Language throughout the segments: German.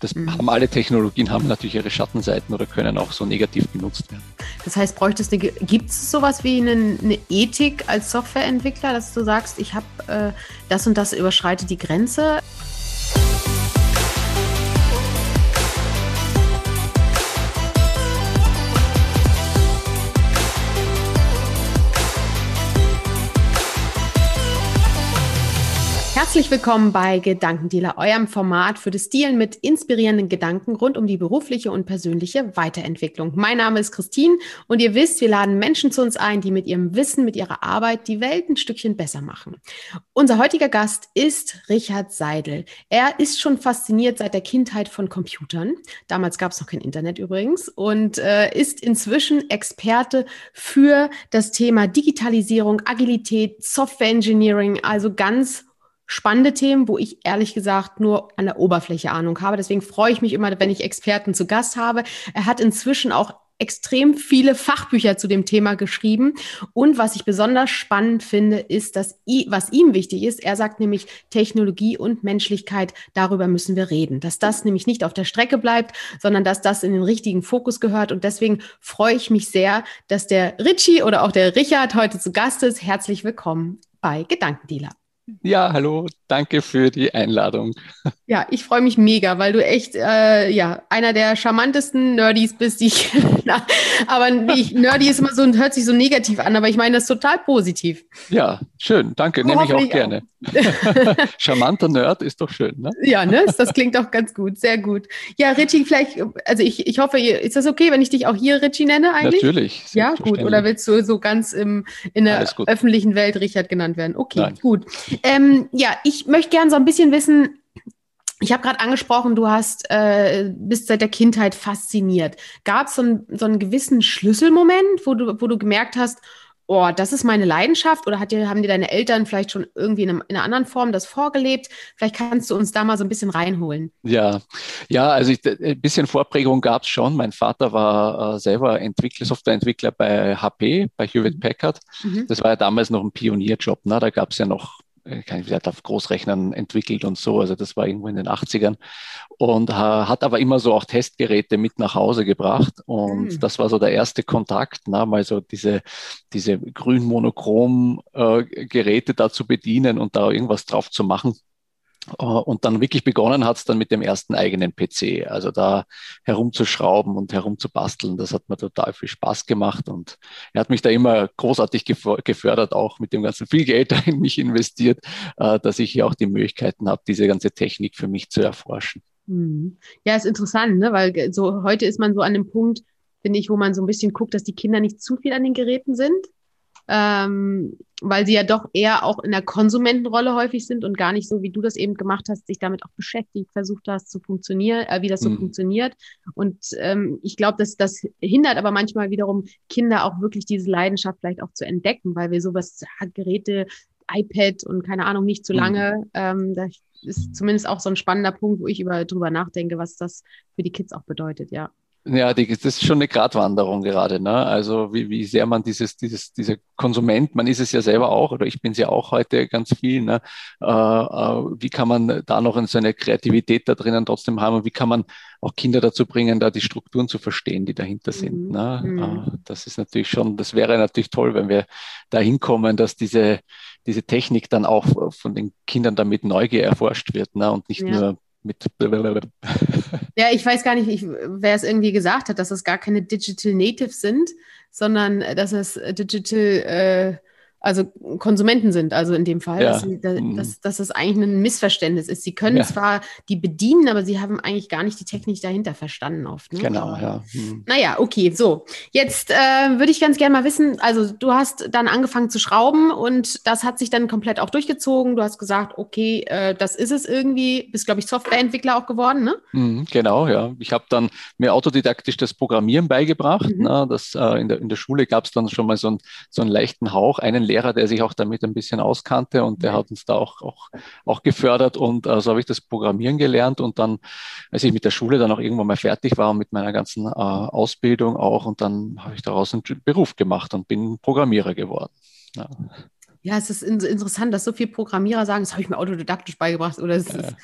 das mhm. haben alle Technologien, haben natürlich ihre Schattenseiten oder können auch so negativ genutzt werden. Das heißt, bräuchtest du, gibt es sowas wie eine, eine, Ethik als Softwareentwickler, dass du sagst, ich habe äh, das und das überschreitet die Grenze? Herzlich willkommen bei Gedankendealer, eurem Format für das Dealen mit inspirierenden Gedanken rund um die berufliche und persönliche Weiterentwicklung. Mein Name ist Christine und ihr wisst, wir laden Menschen zu uns ein, die mit ihrem Wissen, mit ihrer Arbeit die Welt ein Stückchen besser machen. Unser heutiger Gast ist Richard Seidel. Er ist schon fasziniert seit der Kindheit von Computern. Damals gab es noch kein Internet übrigens und äh, ist inzwischen Experte für das Thema Digitalisierung, Agilität, Software Engineering, also ganz spannende Themen, wo ich ehrlich gesagt nur an der Oberfläche Ahnung habe. Deswegen freue ich mich immer, wenn ich Experten zu Gast habe. Er hat inzwischen auch extrem viele Fachbücher zu dem Thema geschrieben. Und was ich besonders spannend finde, ist, dass was ihm wichtig ist, er sagt nämlich Technologie und Menschlichkeit, darüber müssen wir reden. Dass das nämlich nicht auf der Strecke bleibt, sondern dass das in den richtigen Fokus gehört. Und deswegen freue ich mich sehr, dass der Richie oder auch der Richard heute zu Gast ist. Herzlich willkommen bei Gedankendealer. Ja, hallo, danke für die Einladung. Ja, ich freue mich mega, weil du echt äh, ja einer der charmantesten Nerdys bist, die ich. Na, aber nicht, Nerdy ist immer so hört sich so negativ an, aber ich meine das total positiv. Ja, schön, danke, nehme ich auch gerne. Charmanter Nerd ist doch schön, ne? Ja, ne? Das klingt auch ganz gut, sehr gut. Ja, Richie, vielleicht, also ich, ich hoffe, ist das okay, wenn ich dich auch hier Richie nenne eigentlich? Natürlich. Ja, gut. Oder willst du so ganz im, in der öffentlichen Welt Richard genannt werden? Okay, Nein. gut. Ähm, ja, ich möchte gerne so ein bisschen wissen, ich habe gerade angesprochen, du hast äh, bist seit der Kindheit fasziniert. Gab es so, ein, so einen gewissen Schlüsselmoment, wo du, wo du gemerkt hast, oh, das ist meine Leidenschaft oder hat dir, haben dir deine Eltern vielleicht schon irgendwie in, einem, in, einer anderen Form das vorgelebt? Vielleicht kannst du uns da mal so ein bisschen reinholen. Ja, ja, also ich, ein bisschen Vorprägung gab es schon. Mein Vater war äh, selber Entwickler, Softwareentwickler bei HP, bei Hewlett mhm. Packard. Mhm. Das war ja damals noch ein Pionierjob. Ne? Da gab es ja noch äh, kann ich auf Großrechnern entwickelt und so. Also das war irgendwo in den 80ern. Und äh, hat aber immer so auch Testgeräte mit nach Hause gebracht. Und mhm. das war so der erste Kontakt, na, mal so diese, diese grün monochrom äh, Geräte da zu bedienen und da irgendwas drauf zu machen. Äh, und dann wirklich begonnen hat es dann mit dem ersten eigenen PC. Also da herumzuschrauben und herumzubasteln, das hat mir total viel Spaß gemacht. Und er hat mich da immer großartig gefördert, auch mit dem ganzen viel Geld in mich investiert, äh, dass ich hier auch die Möglichkeiten habe, diese ganze Technik für mich zu erforschen. Mhm. Ja, ist interessant, ne? weil so heute ist man so an dem Punkt, finde ich, wo man so ein bisschen guckt, dass die Kinder nicht zu viel an den Geräten sind ähm, weil sie ja doch eher auch in der Konsumentenrolle häufig sind und gar nicht so, wie du das eben gemacht hast, sich damit auch beschäftigt, versucht hast zu funktionieren, äh, wie das so mhm. funktioniert. Und ähm, ich glaube, dass das hindert aber manchmal wiederum Kinder auch wirklich diese Leidenschaft vielleicht auch zu entdecken, weil wir sowas, ja, Geräte, iPad und keine Ahnung, nicht zu lange, mhm. ähm, das ist zumindest auch so ein spannender Punkt, wo ich über, drüber nachdenke, was das für die Kids auch bedeutet, ja. Ja, die, das ist schon eine Gratwanderung gerade. Ne? Also wie, wie sehr man dieses, dieses, dieser Konsument, man ist es ja selber auch, oder ich bin es ja auch heute ganz viel. Ne? Äh, äh, wie kann man da noch so eine Kreativität da drinnen trotzdem haben und wie kann man auch Kinder dazu bringen, da die Strukturen zu verstehen, die dahinter sind. Mhm. Ne? Mhm. Äh, das ist natürlich schon, das wäre natürlich toll, wenn wir da hinkommen, dass diese, diese Technik dann auch von den Kindern damit Neugier erforscht wird ne? und nicht ja. nur mit. Ja, ich weiß gar nicht, ich, wer es irgendwie gesagt hat, dass es gar keine Digital Natives sind, sondern dass es Digital äh, also Konsumenten sind, also in dem Fall, ja. dass, sie, dass, mhm. dass, dass das eigentlich ein Missverständnis ist. Sie können ja. zwar die bedienen, aber sie haben eigentlich gar nicht die Technik dahinter verstanden oft. Ne? Genau, ja. Mhm. Naja, okay, so. Jetzt äh, würde ich ganz gerne mal wissen, also du hast dann angefangen zu schrauben und das hat sich dann komplett auch durchgezogen. Du hast gesagt, okay, äh, das ist es irgendwie, bist, glaube ich, Softwareentwickler auch geworden, ne? Mhm, genau, ja. Ich habe dann mir autodidaktisch das Programmieren beigebracht. Mhm. Ne? Das, äh, in, der, in der Schule gab es dann schon mal so, ein, so einen leichten Hauch, einen Lehrer, der sich auch damit ein bisschen auskannte und der hat uns da auch, auch, auch gefördert und äh, so habe ich das Programmieren gelernt und dann, als ich mit der Schule dann auch irgendwann mal fertig war und mit meiner ganzen äh, Ausbildung auch und dann habe ich daraus einen Beruf gemacht und bin Programmierer geworden. Ja. Ja, es ist in interessant, dass so viele Programmierer sagen, das habe ich mir autodidaktisch beigebracht oder es ist,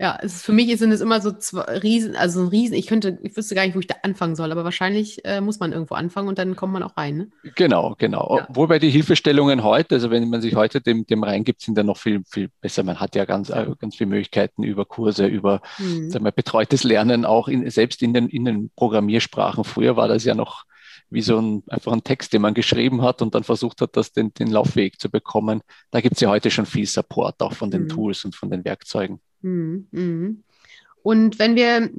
Ja, es ist, für mich sind es immer so zwei Riesen, also ein Riesen, ich könnte, ich wüsste gar nicht, wo ich da anfangen soll, aber wahrscheinlich äh, muss man irgendwo anfangen und dann kommt man auch rein. Ne? Genau, genau. Ja. Wobei die Hilfestellungen heute, also wenn man sich heute dem, dem reingibt, sind ja noch viel, viel besser. Man hat ja ganz, äh, ganz viele Möglichkeiten über Kurse, über mhm. sagen wir, betreutes Lernen, auch in, selbst in den, in den Programmiersprachen. Früher war das ja noch wie so ein, einfach ein Text, den man geschrieben hat und dann versucht hat, das den, den Laufweg zu bekommen. Da gibt es ja heute schon viel Support, auch von den mhm. Tools und von den Werkzeugen. Mhm. mhm. Und wenn wir,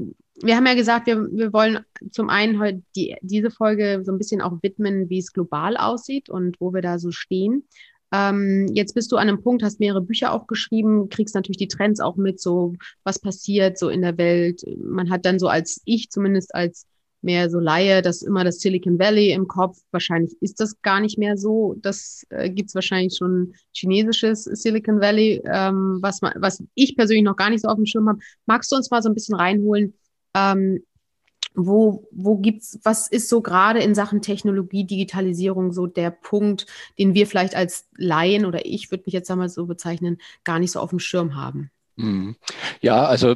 wir haben ja gesagt, wir, wir wollen zum einen heute die, diese Folge so ein bisschen auch widmen, wie es global aussieht und wo wir da so stehen. Ähm, jetzt bist du an einem Punkt, hast mehrere Bücher auch geschrieben, kriegst natürlich die Trends auch mit, so was passiert so in der Welt. Man hat dann so als ich zumindest als mehr so Laie, dass immer das Silicon Valley im Kopf. Wahrscheinlich ist das gar nicht mehr so. Das äh, gibt es wahrscheinlich schon chinesisches Silicon Valley, ähm, was, man, was ich persönlich noch gar nicht so auf dem Schirm habe. Magst du uns mal so ein bisschen reinholen? Ähm, wo, wo gibt's, was ist so gerade in Sachen Technologie, Digitalisierung so der Punkt, den wir vielleicht als Laien oder ich würde mich jetzt einmal so bezeichnen, gar nicht so auf dem Schirm haben? Mhm. Ja, also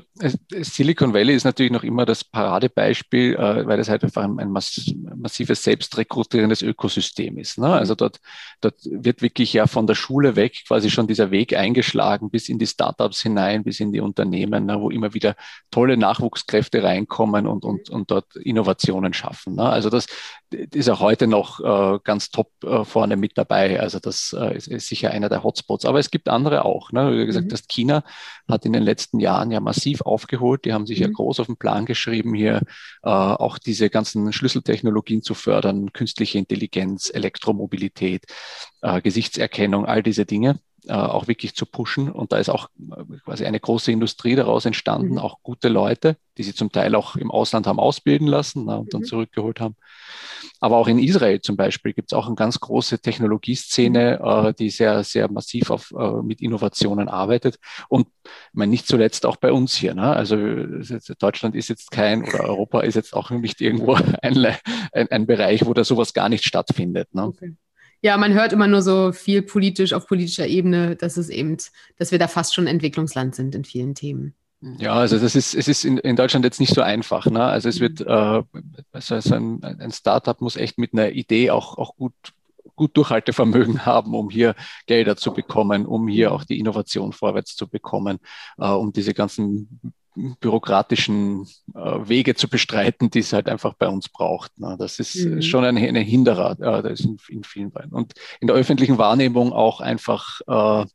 Silicon Valley ist natürlich noch immer das Paradebeispiel, äh, weil das halt einfach ein, massives selbstrekrutierendes Ökosystem ist. Ne? Also dort, dort wird wirklich ja von der Schule weg quasi schon dieser Weg eingeschlagen bis in die Startups hinein, bis in die Unternehmen, ne? wo immer wieder tolle Nachwuchskräfte reinkommen und, und, und dort Innovationen schaffen. Ne? Also das ist auch heute noch äh, ganz top äh, vorne mit dabei. Also das ist, ist, sicher einer der Hotspots. Aber es gibt andere auch. Ne? Wie gesagt mhm. hast, China hat in den letzten Jahren ja massiv aufgeholt. Die haben sich mhm. ja groß auf den Plan geschrieben, hier äh, auch diese ganzen Schlüsseltechnologien zu fördern, künstliche Intelligenz, Elektromobilität, äh, Gesichtserkennung, all diese Dinge äh, auch wirklich zu pushen. Und da ist auch äh, quasi eine große Industrie daraus entstanden, mhm. auch gute Leute, die sie zum Teil auch im Ausland haben ausbilden lassen na, und dann mhm. zurückgeholt haben. Aber auch in Israel zum Beispiel gibt es auch eine ganz große Technologieszene, mhm. äh, die sehr, sehr massiv auf, äh, mit Innovationen arbeitet. Und ich meine, nicht zuletzt auch bei uns hier. Ne? Also Deutschland ist jetzt kein oder Europa ist jetzt auch nicht irgendwo ein, ein, ein Bereich, wo da sowas gar nicht stattfindet. Ne? Okay. Ja, man hört immer nur so viel politisch auf politischer Ebene, dass es eben, dass wir da fast schon Entwicklungsland sind in vielen Themen. Ja, also das ist, es ist in, in Deutschland jetzt nicht so einfach. Ne? Also es wird, äh, also ein, ein Startup muss echt mit einer Idee auch, auch gut, gut Durchhaltevermögen haben, um hier Gelder zu bekommen, um hier auch die Innovation vorwärts zu bekommen, äh, um diese ganzen bürokratischen äh, Wege zu bestreiten, die es halt einfach bei uns braucht. Ne? Das ist mhm. schon eine, eine Hinderer, äh, das ist in, in, vielen Beinen. Und in der öffentlichen Wahrnehmung auch einfach äh,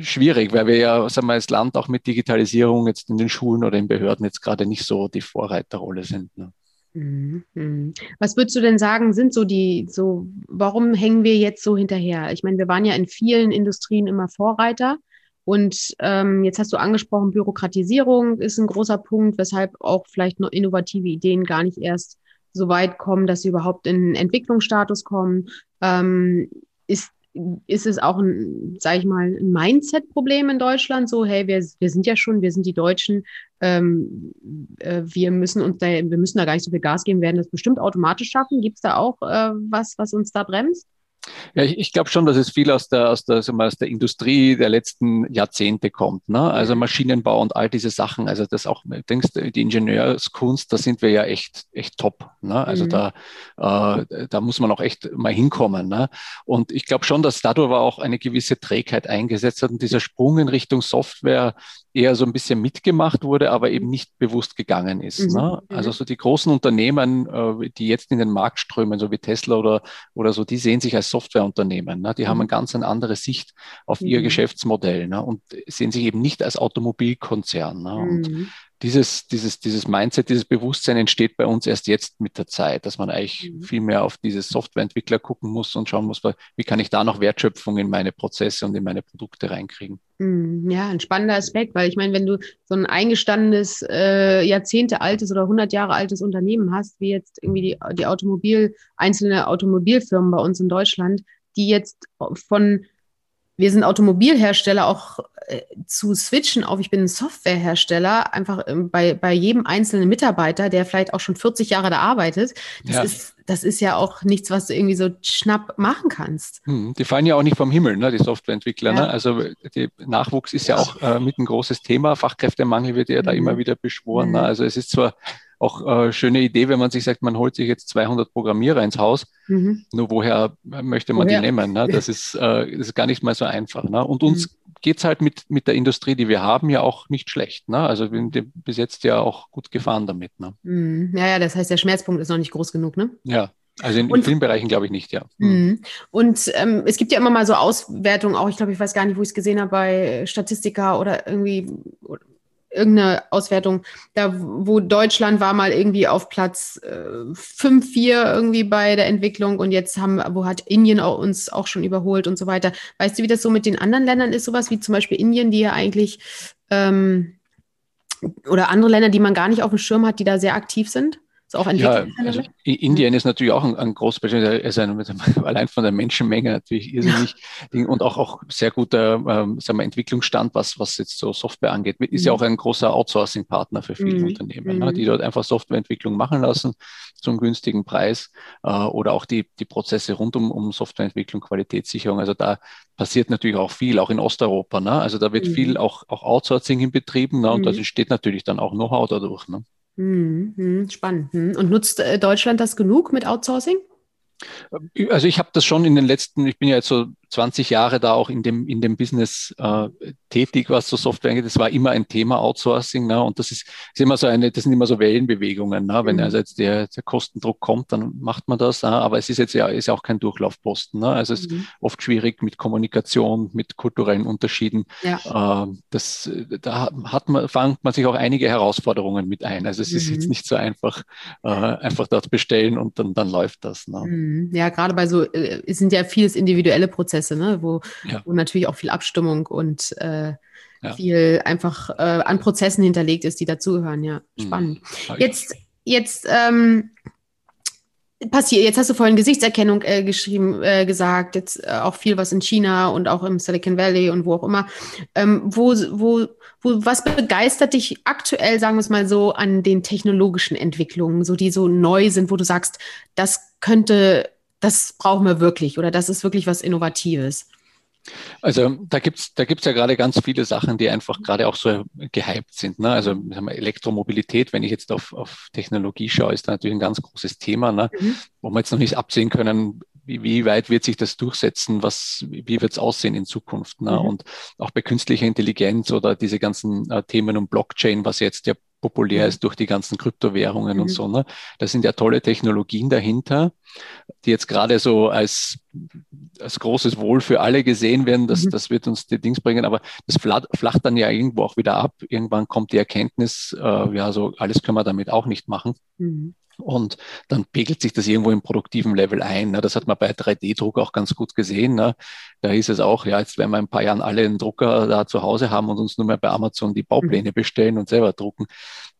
schwierig, weil wir ja, sagen wir, als Land auch mit Digitalisierung jetzt in den Schulen oder in Behörden jetzt gerade nicht so die Vorreiterrolle sind. Ne? Mhm, mhm. Was würdest du denn sagen, sind so die, so, warum hängen wir jetzt so hinterher? Ich meine, wir waren ja in vielen Industrien immer Vorreiter. Und ähm, jetzt hast du angesprochen, Bürokratisierung ist ein großer Punkt, weshalb auch vielleicht noch innovative Ideen gar nicht erst so weit kommen, dass sie überhaupt in Entwicklungsstatus kommen. Ähm, ist, ist es auch ein, sage ich mal, ein Mindset-Problem in Deutschland? So, hey, wir, wir sind ja schon, wir sind die Deutschen, ähm, äh, wir müssen uns da, wir müssen da gar nicht so viel Gas geben, werden das bestimmt automatisch schaffen. Gibt es da auch äh, was, was uns da bremst? Ja, ich, ich glaube schon, dass es viel aus der, aus, der, mal, aus der Industrie der letzten Jahrzehnte kommt. Ne? Also mhm. Maschinenbau und all diese Sachen. Also das auch, denkst die Ingenieurskunst, da sind wir ja echt, echt top. Ne? Also mhm. da, äh, da muss man auch echt mal hinkommen. Ne? Und ich glaube schon, dass dadurch auch eine gewisse Trägheit eingesetzt hat und dieser Sprung in Richtung Software eher so ein bisschen mitgemacht wurde, aber eben nicht bewusst gegangen ist. Mhm. Ne? Also so die großen Unternehmen, äh, die jetzt in den Markt strömen, so wie Tesla oder, oder so, die sehen sich als Softwareunternehmen. Ne? Die mhm. haben eine ganz eine andere Sicht auf mhm. ihr Geschäftsmodell ne? und sehen sich eben nicht als Automobilkonzern. Ne? Und mhm dieses, dieses, dieses Mindset, dieses Bewusstsein entsteht bei uns erst jetzt mit der Zeit, dass man eigentlich mhm. viel mehr auf diese Softwareentwickler gucken muss und schauen muss, wie kann ich da noch Wertschöpfung in meine Prozesse und in meine Produkte reinkriegen. Mhm. Ja, ein spannender Aspekt, weil ich meine, wenn du so ein eingestandenes, äh, Jahrzehnte altes oder 100 Jahre altes Unternehmen hast, wie jetzt irgendwie die, die Automobil, einzelne Automobilfirmen bei uns in Deutschland, die jetzt von wir sind Automobilhersteller, auch äh, zu switchen auf, ich bin ein Softwarehersteller, einfach ähm, bei, bei jedem einzelnen Mitarbeiter, der vielleicht auch schon 40 Jahre da arbeitet, das, ja. ist, das ist ja auch nichts, was du irgendwie so schnapp machen kannst. Hm, die fallen ja auch nicht vom Himmel, ne, die Softwareentwickler. Ne? Ja. Ne? Also der Nachwuchs ist ja auch äh, mit ein großes Thema. Fachkräftemangel wird ja mhm. da immer wieder beschworen. Ne? Mhm. Ne? Also es ist zwar auch äh, schöne Idee, wenn man sich sagt, man holt sich jetzt 200 Programmierer ins Haus. Mhm. Nur woher möchte man woher? die nehmen? Ne? Das, ist, äh, das ist gar nicht mal so einfach. Ne? Und uns mhm. geht es halt mit, mit der Industrie, die wir haben, ja auch nicht schlecht. Ne? Also wir sind bis jetzt ja auch gut gefahren damit. Ne? Mhm. Ja, ja, das heißt, der Schmerzpunkt ist noch nicht groß genug, ne? Ja, also in, in vielen Bereichen glaube ich nicht, ja. Mhm. mhm. Und ähm, es gibt ja immer mal so Auswertungen, auch ich glaube, ich weiß gar nicht, wo ich es gesehen habe, bei Statistika oder irgendwie irgendeine Auswertung, da wo Deutschland war mal irgendwie auf Platz äh, 5, 4 irgendwie bei der Entwicklung und jetzt haben, wo hat Indien auch, uns auch schon überholt und so weiter. Weißt du, wie das so mit den anderen Ländern ist, sowas wie zum Beispiel Indien, die ja eigentlich ähm, oder andere Länder, die man gar nicht auf dem Schirm hat, die da sehr aktiv sind? So auch ja, also Indien ist natürlich auch ein, ein großes Beispiel, also allein von der Menschenmenge natürlich irrsinnig und auch, auch sehr guter ähm, sagen wir, Entwicklungsstand, was, was jetzt so Software angeht. Ist mhm. ja auch ein großer Outsourcing-Partner für viele mhm. Unternehmen, ne, die mhm. dort einfach Softwareentwicklung machen lassen zum günstigen Preis äh, oder auch die, die Prozesse rund um, um Softwareentwicklung, Qualitätssicherung. Also da passiert natürlich auch viel, auch in Osteuropa. Ne? Also da wird mhm. viel auch, auch Outsourcing in betrieben ne? und mhm. entsteht natürlich dann auch Know-how dadurch. Ne? Hm, spannend. Hm. Und nutzt äh, Deutschland das genug mit Outsourcing? Also ich habe das schon in den letzten, ich bin ja jetzt so 20 Jahre da auch in dem, in dem Business äh, tätig, was so Software angeht. Das war immer ein Thema Outsourcing. Ne? Und das ist, ist immer so eine, das sind immer so Wellenbewegungen. Ne? Wenn mhm. also jetzt der, der Kostendruck kommt, dann macht man das. Ne? Aber es ist jetzt ja, ist auch kein Durchlaufposten. Ne? Also es mhm. ist oft schwierig mit Kommunikation, mit kulturellen Unterschieden. Ja. Äh, das, da hat man, fangt man sich auch einige Herausforderungen mit ein. Also es mhm. ist jetzt mhm. nicht so einfach, äh, einfach dort bestellen und dann, dann läuft das. Ne? Mhm. Ja, gerade bei so, äh, es sind ja vieles individuelle Prozesse Prozesse, ne? wo, ja. wo natürlich auch viel Abstimmung und äh, ja. viel einfach äh, an Prozessen hinterlegt ist, die dazugehören. Ja, mhm. spannend. Mhm. Jetzt, jetzt ähm, passiert, jetzt hast du vorhin Gesichtserkennung äh, geschrieben, äh, gesagt, jetzt äh, auch viel was in China und auch im Silicon Valley und wo auch immer. Ähm, wo, wo, wo, was begeistert dich aktuell, sagen wir es mal so, an den technologischen Entwicklungen, so die so neu sind, wo du sagst, das könnte das brauchen wir wirklich oder das ist wirklich was Innovatives? Also da gibt's da gibt's ja gerade ganz viele Sachen, die einfach gerade auch so gehypt sind. Ne? Also wir, Elektromobilität, wenn ich jetzt auf, auf Technologie schaue, ist da natürlich ein ganz großes Thema, ne? Mhm. wo wir jetzt noch nicht absehen können, wie, wie weit wird sich das durchsetzen, was, wie wird es aussehen in Zukunft. Ne? Mhm. Und auch bei künstlicher Intelligenz oder diese ganzen äh, Themen um Blockchain, was jetzt ja populär mhm. ist durch die ganzen Kryptowährungen mhm. und so. Ne? Da sind ja tolle Technologien dahinter, die jetzt gerade so als, als großes Wohl für alle gesehen werden. Das, mhm. das wird uns die Dings bringen, aber das flacht dann ja irgendwo auch wieder ab. Irgendwann kommt die Erkenntnis, äh, ja, so alles können wir damit auch nicht machen. Mhm. Und dann pegelt sich das irgendwo im produktiven Level ein. Ne? Das hat man bei 3D-Druck auch ganz gut gesehen. Ne? Da hieß es auch, ja, jetzt werden wir in ein paar Jahren alle einen Drucker da zu Hause haben und uns nur mehr bei Amazon die Baupläne mhm. bestellen und selber drucken.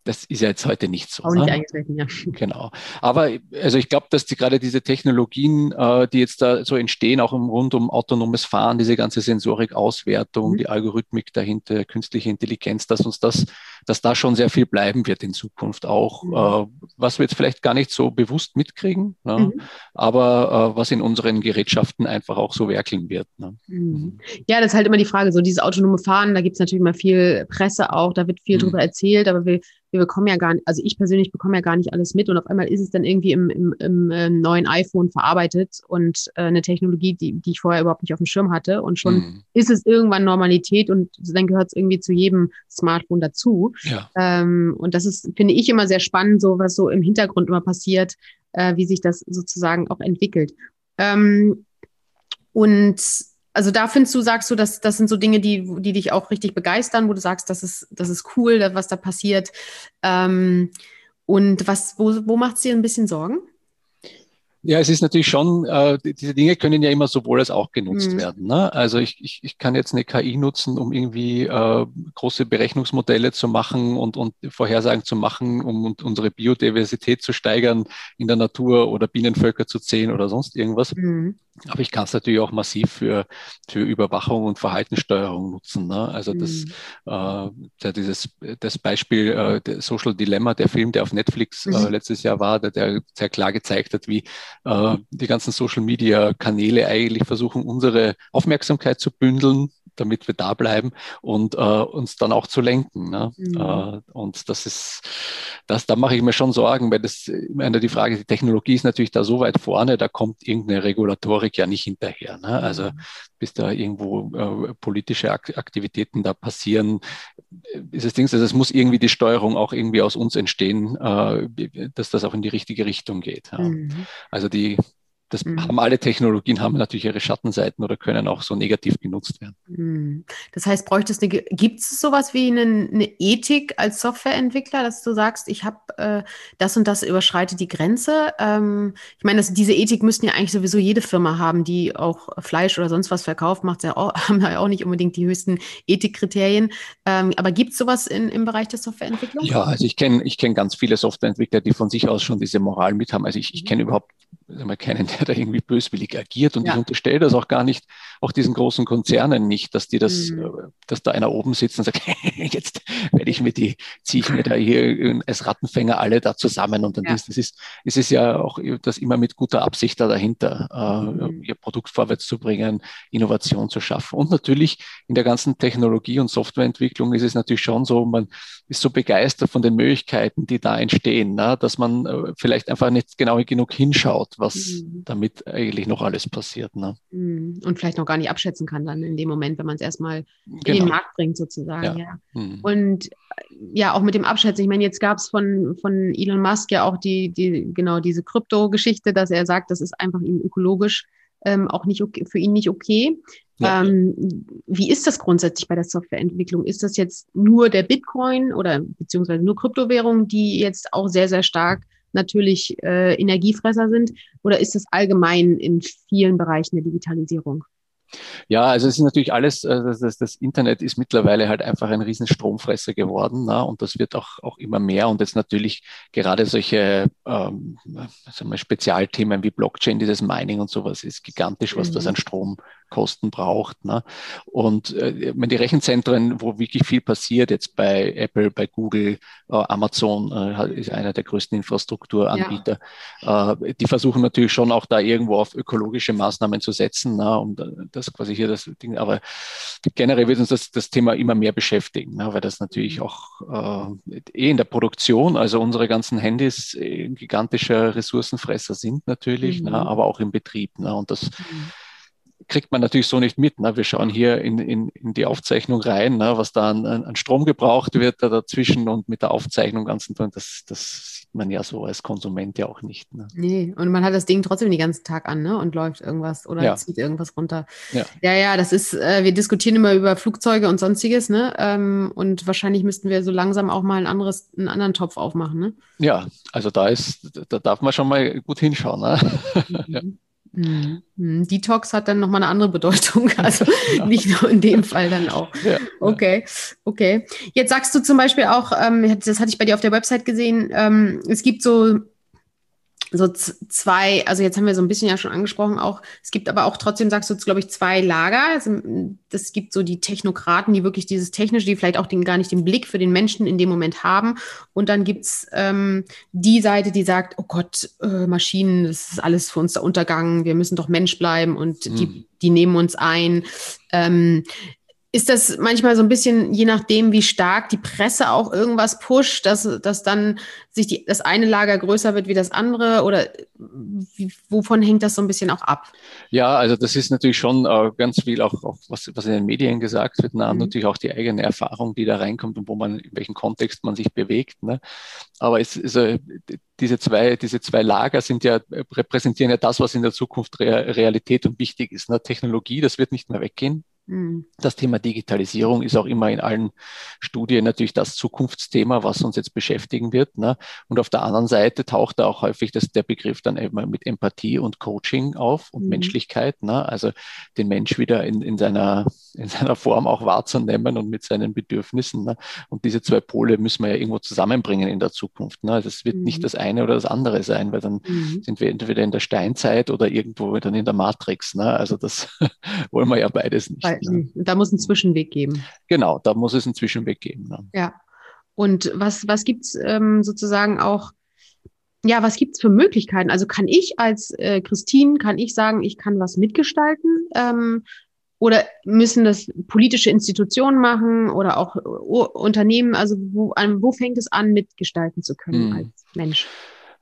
Das ist ja jetzt heute nicht so. Auch nicht ne? eingetreten, ja. Genau. Aber also ich glaube, dass die, gerade diese Technologien, äh, die jetzt da so entstehen, auch im, rund um autonomes Fahren, diese ganze Sensorik-Auswertung, mhm. die Algorithmik dahinter, künstliche Intelligenz, dass uns das, dass da schon sehr viel bleiben wird in Zukunft auch, mhm. äh, was wir jetzt vielleicht gar nicht so bewusst mitkriegen, ne? mhm. aber äh, was in unseren Gerätschaften einfach auch so werkeln wird. Ne? Mhm. Mhm. Ja, das ist halt immer die Frage, so dieses autonome Fahren, da gibt es natürlich mal viel Presse auch, da wird viel mhm. drüber erzählt, aber wir wir bekommen ja gar nicht, also ich persönlich bekomme ja gar nicht alles mit und auf einmal ist es dann irgendwie im, im, im äh, neuen iPhone verarbeitet und äh, eine Technologie, die, die ich vorher überhaupt nicht auf dem Schirm hatte und schon mhm. ist es irgendwann Normalität und dann gehört es irgendwie zu jedem Smartphone dazu. Ja. Ähm, und das ist, finde ich, immer sehr spannend, so was so im Hintergrund immer passiert, äh, wie sich das sozusagen auch entwickelt. Ähm, und also da findest du, sagst du, dass das sind so Dinge, die, die dich auch richtig begeistern, wo du sagst, das ist, das ist cool, was da passiert. Ähm, und was, wo, wo macht es dir ein bisschen Sorgen? Ja, es ist natürlich schon, äh, diese Dinge können ja immer sowohl als auch genutzt mhm. werden. Ne? Also ich, ich, ich kann jetzt eine KI nutzen, um irgendwie äh, große Berechnungsmodelle zu machen und, und Vorhersagen zu machen, um unsere Biodiversität zu steigern in der Natur oder Bienenvölker zu zählen oder sonst irgendwas. Mhm. Aber ich kann es natürlich auch massiv für, für Überwachung und Verhaltenssteuerung nutzen. Ne? Also das, mhm. äh, dieses, das Beispiel äh, Social Dilemma, der Film, der auf Netflix äh, mhm. letztes Jahr war, der, der, sehr klar gezeigt hat, wie die ganzen Social Media Kanäle eigentlich versuchen, unsere Aufmerksamkeit zu bündeln, damit wir da bleiben und äh, uns dann auch zu lenken. Ne? Mhm. Äh, und das ist, das, da mache ich mir schon Sorgen, weil das, ich meine, die Frage, die Technologie ist natürlich da so weit vorne, da kommt irgendeine Regulatorik ja nicht hinterher. Ne? Also mhm. bis da irgendwo äh, politische Ak Aktivitäten da passieren, ist das Ding, also es muss irgendwie die Steuerung auch irgendwie aus uns entstehen, äh, dass das auch in die richtige Richtung geht. Ja? Mhm. Also die das mhm. haben alle Technologien, haben natürlich ihre Schattenseiten oder können auch so negativ genutzt werden. Mhm. Das heißt, bräuchte es eine, gibt es sowas wie eine, eine, Ethik als Softwareentwickler, dass du sagst, ich habe äh, das und das überschreitet die Grenze? Ähm, ich meine, das, diese Ethik müssten ja eigentlich sowieso jede Firma haben, die auch Fleisch oder sonst was verkauft, macht ja auch, haben ja auch nicht unbedingt die höchsten Ethikkriterien. Ähm, aber gibt es sowas in, im Bereich der Softwareentwicklung? Ja, also ich kenne ich kenn ganz viele Softwareentwickler, die von sich aus schon diese Moral mit haben. Also ich, ich kenne mhm. überhaupt keinen, der da irgendwie böswillig agiert. Und ja. ich unterstelle das auch gar nicht, auch diesen großen Konzernen nicht, dass die das, mhm. Äh, dass da einer oben sitzt und sagt, jetzt werde ich mir die, ziehe ich mir da hier als Rattenfänger alle da zusammen. Und dann ja. ist, das ist, es ist ja auch das immer mit guter Absicht da dahinter, äh, mhm. ihr Produkt vorwärts zu bringen, Innovation zu schaffen. Und natürlich in der ganzen Technologie- und Softwareentwicklung ist es natürlich schon so, man ist so begeistert von den Möglichkeiten, die da entstehen, ne, dass man äh, vielleicht einfach nicht genau genug hinschaut, was mhm. Damit eigentlich noch alles passiert. Ne? Mhm. Und vielleicht noch gar nicht abschätzen kann dann in dem Moment, wenn man es erstmal genau. in den genau. Markt bringt sozusagen. Ja. ja. Mhm. Und äh, ja, auch mit dem Abschätzen. Ich meine, jetzt gab es von, von Elon Musk ja auch die, die genau diese Krypto-Geschichte, dass er sagt, das ist einfach ihm ökologisch ähm, auch nicht okay, für ihn nicht okay. Ja. Ähm, wie ist das grundsätzlich bei der Softwareentwicklung? Ist das jetzt nur der Bitcoin oder beziehungsweise nur Kryptowährungen, die jetzt auch sehr, sehr stark natürlich äh, Energiefresser sind? Oder ist das allgemein in vielen Bereichen der Digitalisierung? Ja, also es ist natürlich alles, äh, das, das, Internet ist mittlerweile halt einfach ein riesen Stromfresser geworden na, und das wird auch, auch immer mehr und jetzt natürlich gerade solche ähm, sagen wir, Spezialthemen wie Blockchain, dieses Mining und sowas ist gigantisch, was mhm. das an Strom Kosten braucht. Ne? Und äh, die Rechenzentren, wo wirklich viel passiert, jetzt bei Apple, bei Google, äh, Amazon äh, ist einer der größten Infrastrukturanbieter, ja. äh, die versuchen natürlich schon auch da irgendwo auf ökologische Maßnahmen zu setzen, ne? um das quasi hier das Ding, aber generell wird uns das, das Thema immer mehr beschäftigen, ne? weil das natürlich mhm. auch äh, eh in der Produktion, also unsere ganzen Handys äh, gigantischer Ressourcenfresser sind natürlich, ne? mhm. aber auch im Betrieb. Ne? Und das mhm kriegt man natürlich so nicht mit. Ne? Wir schauen hier in, in, in die Aufzeichnung rein, ne? was da an, an Strom gebraucht wird da dazwischen und mit der Aufzeichnung ganzen das, das sieht man ja so als Konsument ja auch nicht. Ne? Nee, und man hat das Ding trotzdem den ganzen Tag an ne? und läuft irgendwas oder ja. zieht irgendwas runter. Ja, ja, ja das ist, äh, wir diskutieren immer über Flugzeuge und sonstiges, ne? Ähm, und wahrscheinlich müssten wir so langsam auch mal ein anderes, einen anderen Topf aufmachen, ne? Ja, also da ist, da darf man schon mal gut hinschauen. Ne? Mhm. ja. Mhm. mhm. Detox hat dann nochmal eine andere Bedeutung, also ja. nicht nur in dem Fall dann auch. Ja, okay, okay. Jetzt sagst du zum Beispiel auch, ähm, das hatte ich bei dir auf der Website gesehen, ähm, es gibt so so zwei, also jetzt haben wir so ein bisschen ja schon angesprochen auch, es gibt aber auch trotzdem, sagst du, glaube ich, zwei Lager. Also, das gibt so die Technokraten, die wirklich dieses Technische, die vielleicht auch den, gar nicht den Blick für den Menschen in dem Moment haben. Und dann gibt's ähm, die Seite, die sagt, oh Gott, äh, Maschinen, das ist alles für uns der Untergang, wir müssen doch Mensch bleiben und mhm. die, die nehmen uns ein. Ähm, ist das manchmal so ein bisschen, je nachdem, wie stark die Presse auch irgendwas pusht, dass, dass dann sich die, das eine Lager größer wird wie das andere? Oder wie, wovon hängt das so ein bisschen auch ab? Ja, also das ist natürlich schon äh, ganz viel auch, auch was, was in den Medien gesagt wird, na, mhm. natürlich auch die eigene Erfahrung, die da reinkommt und wo man, in welchem Kontext man sich bewegt. Ne? Aber es ist, also, diese zwei, diese zwei Lager sind ja, repräsentieren ja das, was in der Zukunft Realität und wichtig ist. Ne? Technologie, das wird nicht mehr weggehen. Mhm. Das Thema Digitalisierung ist auch immer in allen Studien natürlich das Zukunftsthema, was uns jetzt beschäftigen wird. Ne? Und auf der anderen Seite taucht da auch häufig das, der Begriff dann eben mit Empathie und Coaching auf und mhm. Menschlichkeit. Ne? Also den Mensch wieder in, in, seiner, in seiner Form auch wahrzunehmen und mit seinen Bedürfnissen. Ne? Und diese zwei Pole müssen wir ja irgendwo zusammenbringen in der Zukunft. Ne? Das wird mhm. nicht das eine oder das andere sein, weil dann mhm. sind wir entweder in der Steinzeit oder irgendwo dann in der Matrix. Ne? Also das wollen wir ja beides nicht. Weil, ne? Da muss ein Zwischenweg geben. Genau, da muss es einen Zwischenweg geben. Ne? Ja. Und was, was gibt es ähm, sozusagen auch, ja, was gibt es für Möglichkeiten? Also kann ich als äh, Christine, kann ich sagen, ich kann was mitgestalten? Ähm, oder müssen das politische Institutionen machen oder auch uh, Unternehmen? Also wo, wo fängt es an, mitgestalten zu können hm. als Mensch?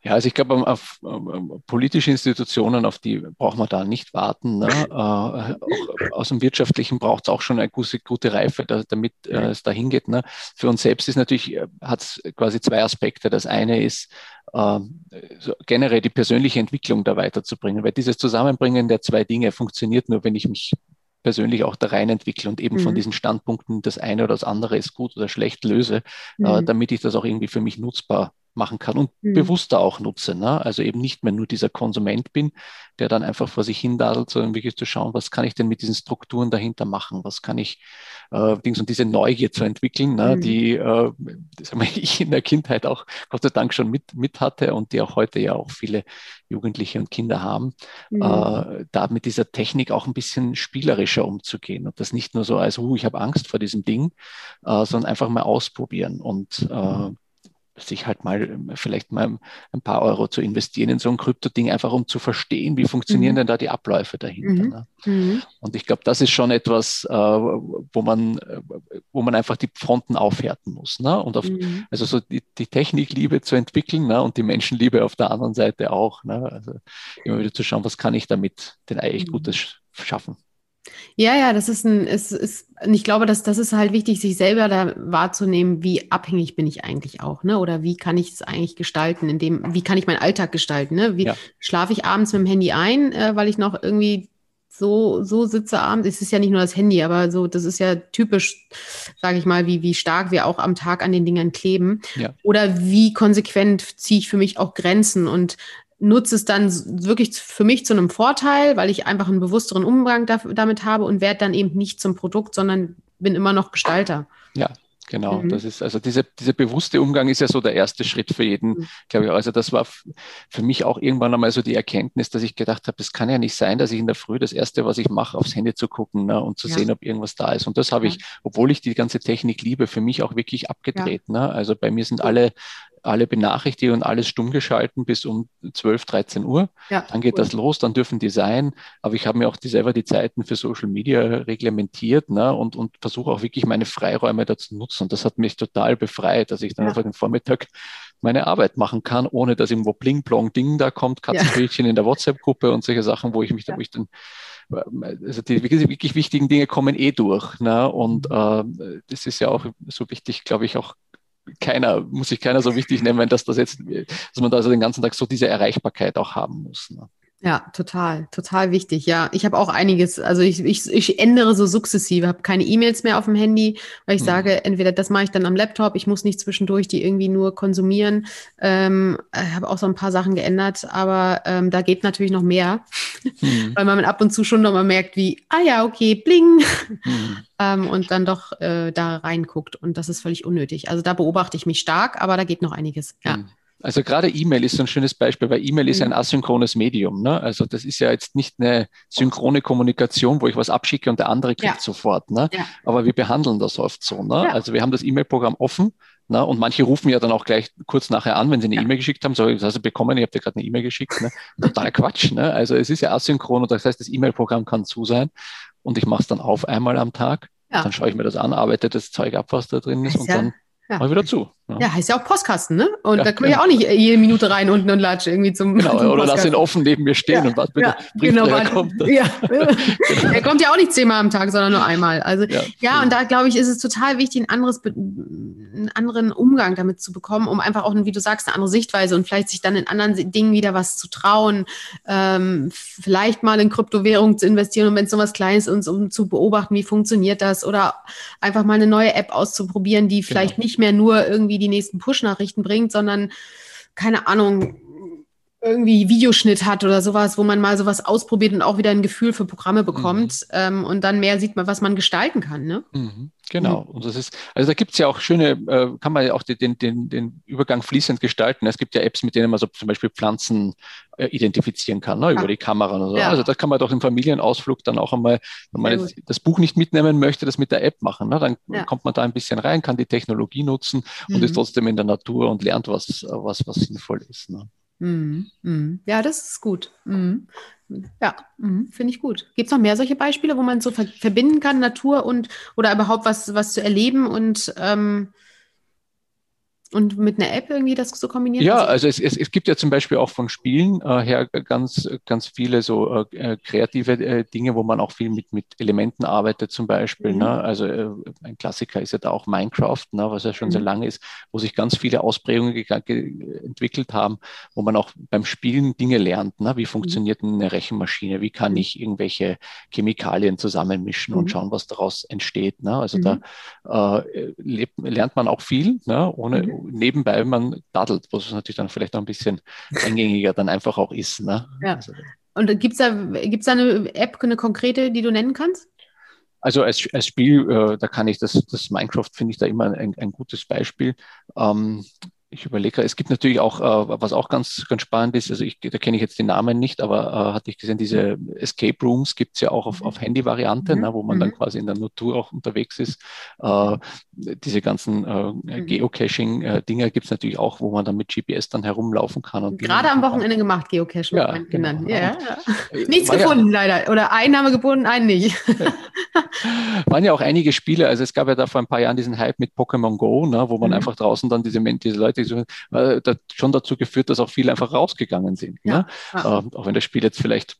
Ja, also ich glaube, auf, auf, politische Institutionen, auf die braucht man da nicht warten. Ne? Äh, aus dem Wirtschaftlichen braucht es auch schon eine gute, gute Reife, da, damit äh, es dahin geht. Ne? Für uns selbst ist natürlich, äh, hat es quasi zwei Aspekte. Das eine ist, äh, so generell die persönliche Entwicklung da weiterzubringen, weil dieses Zusammenbringen der zwei Dinge funktioniert nur, wenn ich mich persönlich auch da rein entwickle und eben mhm. von diesen Standpunkten das eine oder das andere ist gut oder schlecht löse, äh, mhm. damit ich das auch irgendwie für mich nutzbar machen kann und mhm. bewusster auch nutze. Ne? Also eben nicht mehr nur dieser Konsument bin, der dann einfach vor sich hin dadelt, sondern wirklich zu schauen, was kann ich denn mit diesen Strukturen dahinter machen? Was kann ich, äh, Dings und diese Neugier zu entwickeln, ne? Mhm. die äh, ich in der Kindheit auch Gott sei Dank schon mit, mit hatte und die auch heute ja auch viele Jugendliche und Kinder haben, mhm. äh, da mit dieser Technik auch ein bisschen spielerischer umzugehen und das nicht nur so als, uh, ich habe Angst vor diesem Ding, äh, sondern einfach mal ausprobieren und äh, sich halt mal vielleicht mal ein paar Euro zu investieren in so ein Krypto-Ding, einfach um zu verstehen, wie funktionieren mhm. denn da die Abläufe dahinter. Mhm. Ne? Mhm. Und ich glaube, das ist schon etwas, äh, wo man, wo man einfach die Fronten aufhärten muss. Ne? Und auf, mhm. also so die, die Technikliebe zu entwickeln ne? und die Menschenliebe auf der anderen Seite auch. Ne? Also immer wieder zu schauen, was kann ich damit denn eigentlich mhm. Gutes schaffen. Ja, ja, das ist ein, es ist, ich glaube, dass das ist halt wichtig, sich selber da wahrzunehmen, wie abhängig bin ich eigentlich auch, ne? Oder wie kann ich es eigentlich gestalten, in dem, wie kann ich meinen Alltag gestalten, ne? Wie ja. schlafe ich abends mit dem Handy ein, äh, weil ich noch irgendwie so, so sitze abends. Es ist ja nicht nur das Handy, aber so, das ist ja typisch, sage ich mal, wie, wie stark wir auch am Tag an den Dingern kleben. Ja. Oder wie konsequent ziehe ich für mich auch Grenzen und nutze es dann wirklich für mich zu einem Vorteil, weil ich einfach einen bewussteren Umgang damit habe und werde dann eben nicht zum Produkt, sondern bin immer noch Gestalter. Ja, Genau, mhm. das ist also diese, dieser bewusste Umgang ist ja so der erste Schritt für jeden, mhm. glaube ich. Also das war für mich auch irgendwann einmal so die Erkenntnis, dass ich gedacht habe, das kann ja nicht sein, dass ich in der Früh das erste, was ich mache, aufs Handy zu gucken ne, und zu ja. sehen, ob irgendwas da ist. Und das habe ja. ich, obwohl ich die ganze Technik liebe, für mich auch wirklich abgedreht. Ja. Ne? Also bei mir sind alle alle Benachrichtigungen, alles stumm geschalten bis um 12, 13 Uhr. Ja, dann geht cool. das los, dann dürfen die sein. Aber ich habe mir auch die, selber die Zeiten für Social Media reglementiert ne, und, und versuche auch wirklich meine Freiräume dazu nutzen. Und das hat mich total befreit, dass ich dann ja. einfach den Vormittag meine Arbeit machen kann, ohne dass irgendwo Bling Plong Ding da kommt, Katzenbildchen ja. in der WhatsApp-Gruppe und solche Sachen, wo ich mich, ja. wo ich dann also die wirklich, wirklich wichtigen Dinge kommen eh durch. Ne? Und mhm. äh, das ist ja auch so wichtig, glaube ich, auch keiner, muss sich keiner so wichtig nehmen, dass das jetzt, dass man da also den ganzen Tag so diese Erreichbarkeit auch haben muss. Ne? Ja, total, total wichtig. Ja, ich habe auch einiges, also ich, ich, ich ändere so sukzessive, habe keine E-Mails mehr auf dem Handy, weil ich hm. sage, entweder das mache ich dann am Laptop, ich muss nicht zwischendurch die irgendwie nur konsumieren. Ähm, ich habe auch so ein paar Sachen geändert, aber ähm, da geht natürlich noch mehr, hm. weil man ab und zu schon nochmal merkt, wie, ah ja, okay, bling, hm. ähm, und dann doch äh, da reinguckt und das ist völlig unnötig. Also da beobachte ich mich stark, aber da geht noch einiges. Ja. Also gerade E-Mail ist so ein schönes Beispiel, weil E-Mail ist ein mhm. asynchrones Medium. Ne? Also das ist ja jetzt nicht eine synchrone Kommunikation, wo ich was abschicke und der andere kriegt ja. sofort. Ne? Ja. Aber wir behandeln das oft so. Ne? Ja. Also wir haben das E-Mail-Programm offen ne? und manche rufen ja dann auch gleich kurz nachher an, wenn sie eine E-Mail geschickt haben. So, das hast du bekommen, ich habe dir gerade eine E-Mail geschickt. Ne? Total Quatsch. Ne? Also es ist ja asynchron und das heißt, das E-Mail-Programm kann zu sein und ich mache es dann auf einmal am Tag. Dann schaue ich mir das an, arbeite das Zeug ab, was da drin ist und dann mal wieder zu. Ja. ja, heißt ja auch Postkasten, ne? Und ja, da können wir ja auch nicht jede Minute rein unten und latschen irgendwie zum. Genau, zum oder lass ihn offen neben mir stehen und warte, bitte. Genau, kommt. Ja. genau. Er kommt ja auch nicht zehnmal am Tag, sondern nur einmal. Also ja, und da glaube ich, ist es total wichtig, ein anderes, einen anderen Umgang damit zu bekommen, um einfach auch, wie du sagst, eine andere Sichtweise und vielleicht sich dann in anderen Dingen wieder was zu trauen, ähm, vielleicht mal in Kryptowährung zu investieren und wenn es so was Kleines ist, um zu beobachten, wie funktioniert das oder einfach mal eine neue App auszuprobieren, die vielleicht genau. nicht mehr nur irgendwie die nächsten Push-Nachrichten bringt, sondern keine Ahnung, irgendwie Videoschnitt hat oder sowas, wo man mal sowas ausprobiert und auch wieder ein Gefühl für Programme bekommt mhm. ähm, und dann mehr sieht man, was man gestalten kann. Ne? Mhm. Genau. Mhm. Und das ist, also da gibt es ja auch schöne, äh, kann man ja auch den, den, den Übergang fließend gestalten. Es gibt ja Apps, mit denen man so zum Beispiel Pflanzen äh, identifizieren kann, ne, über die Kamera und so. Ja. Also da kann man doch im Familienausflug dann auch einmal, wenn man jetzt das Buch nicht mitnehmen möchte, das mit der App machen. Ne? Dann ja. kommt man da ein bisschen rein, kann die Technologie nutzen mhm. und ist trotzdem in der Natur und lernt was, was, was sinnvoll ist. Ne? Mhm. Mhm. Ja, das ist gut. Mhm. Ja, finde ich gut. Gibt es noch mehr solche Beispiele, wo man so ver verbinden kann, Natur und oder überhaupt was, was zu erleben und ähm, und mit einer App irgendwie das so kombiniert? Ja, also es, es, es gibt ja zum Beispiel auch von Spielen äh, her ganz, ganz viele so äh, äh, kreative äh, Dinge, wo man auch viel mit, mit Elementen arbeitet zum Beispiel. Mhm. Ne? Also äh, ein Klassiker ist ja da auch Minecraft, ne? was ja schon mhm. sehr lange ist, wo sich ganz viele Ausprägungen entwickelt haben, wo man auch beim Spielen Dinge lernt. Ne? Wie mhm. funktioniert mhm. eine Rechenmaschine? Wie kann mhm. ich irgendwelche Chemikalien zusammenmischen und mhm. schauen, was daraus entsteht? Ne? Also da äh, lebt, lernt man auch viel, ne? ohne nebenbei man daddelt, was natürlich dann vielleicht auch ein bisschen eingängiger dann einfach auch ist. Ne? Ja. Also, und gibt es da, gibt's da eine App, eine konkrete, die du nennen kannst? Also als, als Spiel, äh, da kann ich das, das Minecraft finde ich da immer ein, ein gutes Beispiel. Ähm, ich überlege, es gibt natürlich auch, äh, was auch ganz, ganz spannend ist, also ich, da kenne ich jetzt den Namen nicht, aber äh, hatte ich gesehen, diese Escape Rooms gibt es ja auch auf, auf Handy-Variante, mhm. ne, wo man mhm. dann quasi in der Natur auch unterwegs ist. Äh, diese ganzen äh, mhm. Geocaching-Dinger äh, gibt es natürlich auch, wo man dann mit GPS dann herumlaufen kann. Und Gerade am Wochenende kann. gemacht, Geocaching ja, genau. Kindern. Ja, ja. Nichts gefunden ja, leider. Oder Einnahme gebunden, einen nicht. waren ja auch einige Spiele, also es gab ja da vor ein paar Jahren diesen Hype mit Pokémon Go, ne, wo man mhm. einfach draußen dann diese, diese Leute die äh, das schon dazu geführt, dass auch viele einfach rausgegangen sind. Ja. Ne? Ja. Äh, auch wenn das Spiel jetzt vielleicht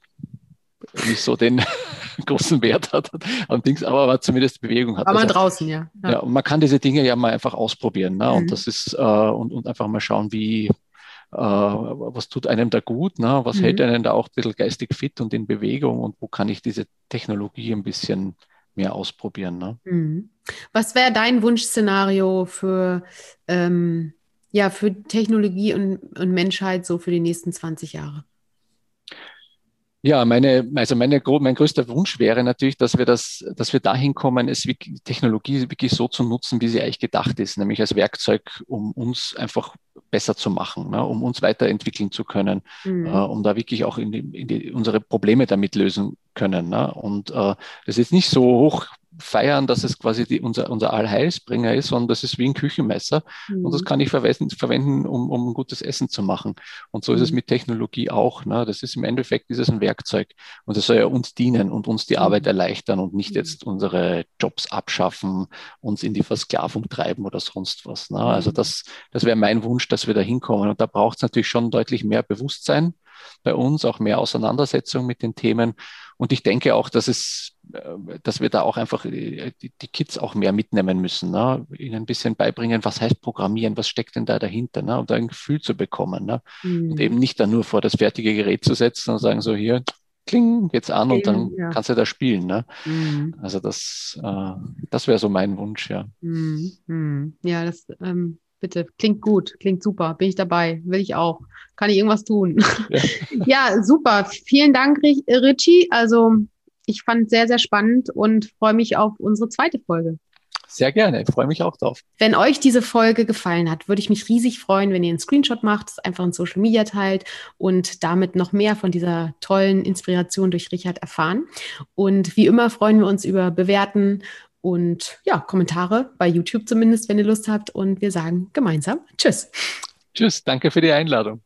nicht so den großen Wert hat, allerdings, aber, aber zumindest Bewegung hat. Aber also, draußen, ja. ja. ja. und man kann diese Dinge ja mal einfach ausprobieren. Ne? Mhm. Und das ist, äh, und, und einfach mal schauen, wie, äh, was tut einem da gut, ne? was mhm. hält einen da auch ein bisschen geistig fit und in Bewegung und wo kann ich diese Technologie ein bisschen mehr ausprobieren. Ne? Mhm. Was wäre dein Wunschszenario für ähm, ja, für Technologie und, und Menschheit so für die nächsten 20 Jahre? Ja, meine, also meine, mein größter Wunsch wäre natürlich, dass wir das, dass wir dahin kommen, es wirklich, Technologie wirklich so zu nutzen, wie sie eigentlich gedacht ist, nämlich als Werkzeug, um uns einfach besser zu machen, ne, um uns weiterentwickeln zu können, mhm. äh, um da wirklich auch in die, in die, unsere Probleme damit lösen können. Ne? Und äh, das ist nicht so hoch feiern, dass es quasi die, unser, unser Allheilsbringer ist, sondern das ist wie ein Küchenmesser. Mhm. Und das mhm. kann ich verwenden, verwenden um, um ein gutes Essen zu machen. Und so ist es mhm. mit Technologie auch. Ne? Das ist im Endeffekt ist es ein Werkzeug. Und das soll ja uns dienen und uns die mhm. Arbeit erleichtern und nicht jetzt unsere Jobs abschaffen, uns in die Versklavung treiben oder sonst was. Ne? Also das, das wäre mein Wunsch, dass wir da hinkommen. Und da braucht es natürlich schon deutlich mehr Bewusstsein bei uns, auch mehr Auseinandersetzung mit den Themen. Und ich denke auch, dass es, dass wir da auch einfach äh, die, die Kids auch mehr mitnehmen müssen, ne? ihnen ein bisschen beibringen, was heißt Programmieren, was steckt denn da dahinter, ne? um da ein Gefühl zu bekommen. Ne? Mhm. Und eben nicht dann nur vor das fertige Gerät zu setzen und sagen so hier, kling, geht's an und dann ja. kannst du da spielen. Ne? Mhm. Also das, äh, das wäre so mein Wunsch, ja. Mhm. mhm. Ja, das ähm, bitte. Klingt gut, klingt super. Bin ich dabei, will ich auch. Kann ich irgendwas tun? Ja, ja super. Vielen Dank, Richie. Also ich fand es sehr, sehr spannend und freue mich auf unsere zweite Folge. Sehr gerne, ich freue mich auch drauf. Wenn euch diese Folge gefallen hat, würde ich mich riesig freuen, wenn ihr einen Screenshot macht, es einfach in Social Media teilt und damit noch mehr von dieser tollen Inspiration durch Richard erfahren. Und wie immer freuen wir uns über Bewerten und ja, Kommentare bei YouTube zumindest, wenn ihr Lust habt. Und wir sagen gemeinsam Tschüss. Tschüss, danke für die Einladung.